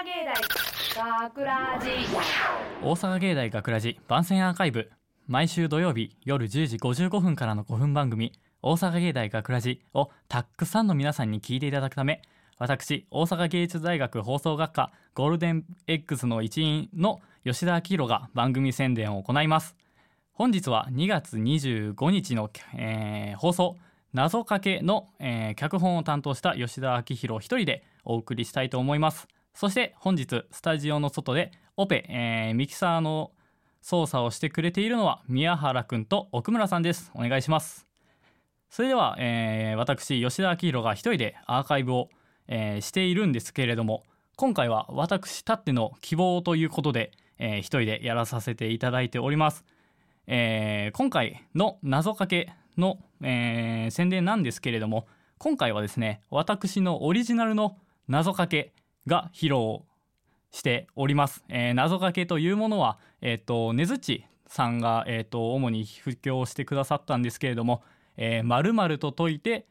阪芸大学ラジ。大阪芸大学ラジ番宣アーカイブ。毎週土曜日夜10時55分からの5分番組大阪芸大学ラジをたくさんの皆さんに聞いていただくため私大阪芸術大学放送学科ゴールデン X の一員の吉田明宏が番組宣伝を行います。本日は2月25日の、えー放送謎かけの、えー脚本を担当した吉田明宏一人でお送りしたいと思います。そして本日スタジオの外でオペ、えーミキサーの操作をしてくれているのは宮原くんと奥村さんです。お願いします。それでは、えー私吉田明宏が一人でアーカイブを、えーしているんですけれども今回は私たっての希望ということで、えー一人でやらさせていただいております。えー今回の謎かけの、えー宣伝なんですけれども今回はですね私のオリジナルの謎かけが披露しております、えー謎かけというものはえっ、とねずっちさんが、えー、と主に布教してくださったんですけれども「えー、〇〇と解いて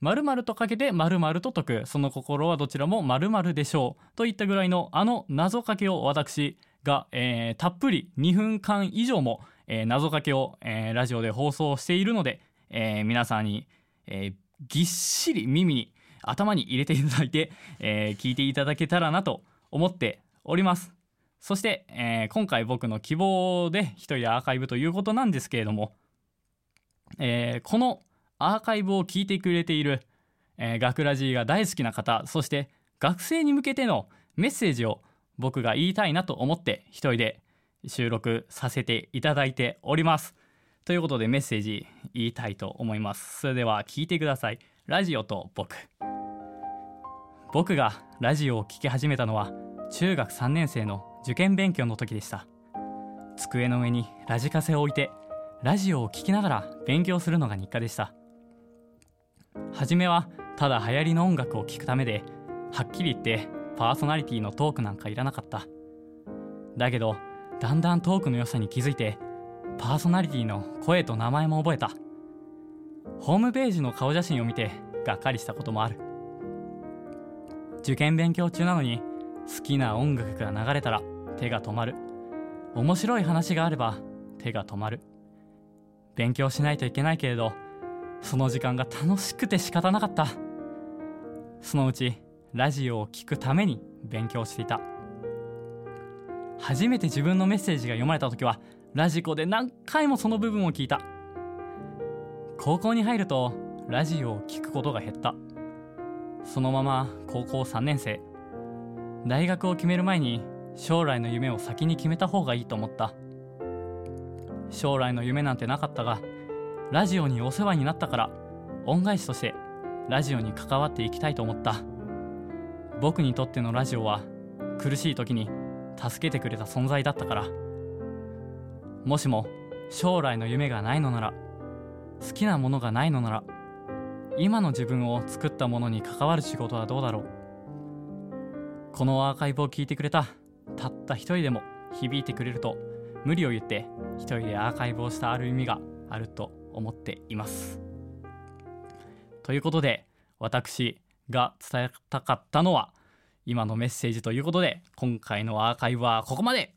〇〇とかけて〇〇と解く。その心はどちらも〇〇でしょう。といったぐらいのあの謎かけを私が、えーたっぷり2分間以上も、えー謎かけを、えーラジオで放送しているので、皆さんに、ぎっしり耳に頭に入れていただいて、えー聞いていただけたらなと思っております。そして、えー今回僕の希望で一人でアーカイブということなんですけれども、えーこのアーカイブを聞いてくれている、えー学ラジーが大好きな方そして学生に向けてのメッセージを僕が言いたいなと思って一人で収録させていただいております。ということでメッセージ言いたいと思います。それでは聞いてください。ラジオと僕。僕がラジオを聴き始めたのは中学3年生の受験勉強の時でした。机の上にラジカセを置いてラジオを聴きながら勉強するのが日課でした。初めはただ流行りの音楽を聴くためではっきり言ってパーソナリティのトークなんかいらなかった。だけどだんだんトークの良さに気づいてパーソナリティの声と名前も覚えた。ホームページの顔写真を見てがっかりしたこともある。受験勉強中なのに好きな音楽が流れたら手が止まる。面白い話があれば手が止まる。勉強しないといけないけれどその時間が楽しくて仕方なかった。そのうちラジオを聴くために勉強していた。初めて自分のメッセージが読まれた時はラジコで何回もその部分を聞いた。高校に入るとラジオを聴くことが減った。そのまま高校3年生。大学を決める前に将来の夢を先に決めた方がいいと思った。将来の夢なんてなかったがラジオにお世話になったから恩返しとしてラジオに関わっていきたいと思った。僕にとってのラジオは苦しい時に助けてくれた存在だったから。もしも将来の夢がないのなら好きなものがないのなら今の自分を作ったものに関わる仕事はどうだろう。このアーカイブを聞いてくれたたった一人でも響いてくれると無理を言って一人でアーカイブをしたある意味があると思っています。ということで私が伝えたかったのは今のメッセージということで今回のアーカイブはここまで。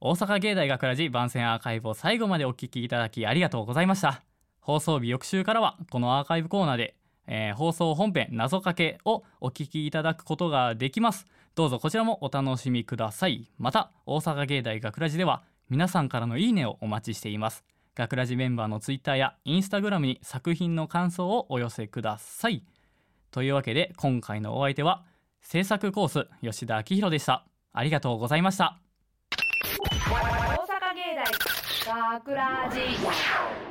大阪芸大学ラジ番宣アーカイブを最後までお聞きいただきありがとうございました。放送日翌週からはこのアーカイブコーナーで、えー放送本編謎かけをお聞きいただくことができます。どうぞこちらもお楽しみください。また大阪芸大学ラジでは皆さんからのいいねをお待ちしています。学ラジメンバーのツイッターやインスタグラムに作品の感想をお寄せください。というわけで今回のお相手は制作コース吉田明宏でした。ありがとうございました。大阪芸大学ラジ。